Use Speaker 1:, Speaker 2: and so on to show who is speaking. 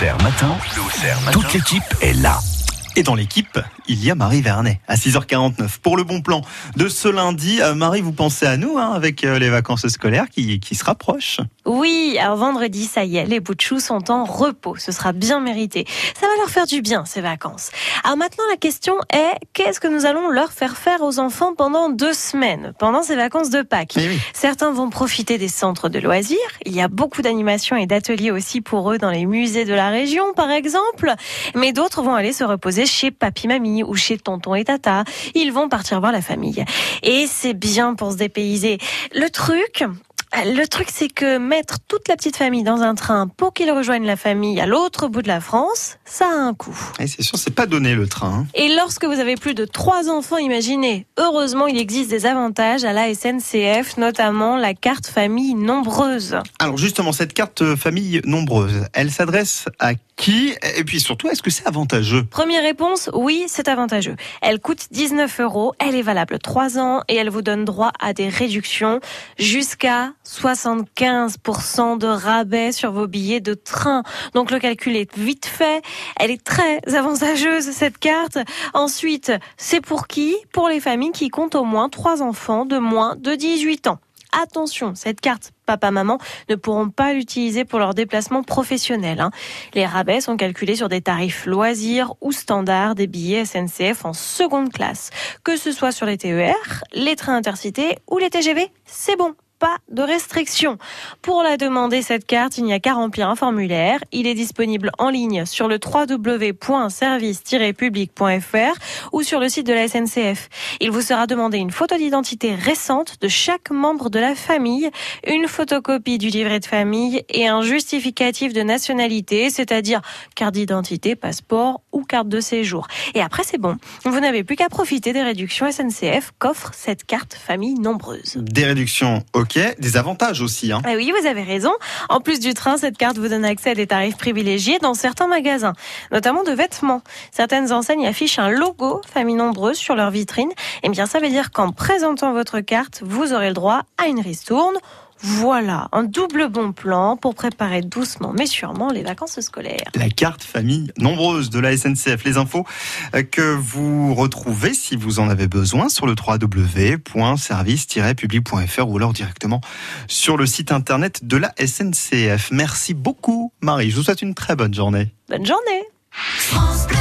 Speaker 1: Matin. Toute l'équipe est là.
Speaker 2: Et dans l'équipe, il y a Marie Vernet à 6h49 pour le bon plan de ce lundi. Euh, Marie, vous pensez à nous hein, avec euh, les vacances scolaires qui, qui se rapprochent.
Speaker 3: Oui, alors vendredi, ça y est, les bouts de choux sont en repos. Ce sera bien mérité. Ça va leur faire du bien, ces vacances. Alors maintenant, la question est, qu'est-ce que nous allons leur faire faire aux enfants pendant deux semaines, pendant ces vacances de Pâques?
Speaker 2: Oui.
Speaker 3: Certains vont profiter des centres de loisirs. Il y a beaucoup d'animations et d'ateliers aussi pour eux dans les musées de la région, par exemple. Mais d'autres vont aller se reposer chez papy, mamie ou chez tonton et tata. Ils vont partir voir la famille. Et c'est bien pour se dépayser. Le truc, le truc, c'est que mettre toute la petite famille dans un train pour qu'ils rejoignent la famille à l'autre bout de la France, ça a un coût.
Speaker 2: Et c'est sûr, c'est pas donné le train. hein.
Speaker 3: Et lorsque vous avez plus de trois enfants, imaginez. Heureusement, il existe des avantages à la SNCF, notamment la carte famille nombreuse.
Speaker 2: Alors justement, cette carte euh, famille nombreuse, elle s'adresse à qui? Et puis surtout, est-ce que c'est avantageux?
Speaker 3: Première réponse, oui, c'est avantageux. Elle coûte 19 euros, elle est valable 3 ans et elle vous donne droit à des réductions jusqu'à 75% de rabais sur vos billets de train. Donc le calcul est vite fait. Elle est très avantageuse, cette carte. Ensuite, c'est pour qui? Pour les familles qui comptent au moins 3 enfants de moins de 18 ans. Attention, cette carte papa-maman ne pourront pas l'utiliser pour leurs déplacements professionnels. hein. Les rabais sont calculés sur des tarifs loisirs ou standards des billets SNCF en seconde classe. Que ce soit sur les TER, les trains intercités ou les TGV, c'est bon. Pas de restriction. Pour la demander, cette carte, il n'y a qu'à remplir un formulaire. Il est disponible en ligne sur le www.service-public.fr ou sur le site de la SNCF. Il vous sera demandé une photo d'identité récente de chaque membre de la famille, une photocopie du livret de famille et un justificatif de nationalité, c'est-à-dire carte d'identité, passeport ou carte de séjour. Et après, c'est bon. Vous n'avez plus qu'à profiter des réductions SNCF qu'offre cette carte famille nombreuse.
Speaker 2: Des réductions, Des avantages aussi. Hein.
Speaker 3: Ah oui, vous avez raison. En plus du train, cette carte vous donne accès à des tarifs privilégiés dans certains magasins, notamment de vêtements. Certaines enseignes affichent un logo famille nombreuse sur leur vitrine. Eh bien, ça veut dire qu'en présentant votre carte, vous aurez le droit à une ristourne. Voilà, un double bon plan pour préparer doucement mais sûrement les vacances scolaires.
Speaker 2: La carte famille nombreuse de la SNCF. Les infos euh, que vous retrouvez si vous en avez besoin sur le www.service-public.fr ou alors directement sur le site internet de la SNCF. Merci beaucoup Marie, je vous souhaite une très bonne journée.
Speaker 3: Bonne journée
Speaker 1: France Bleu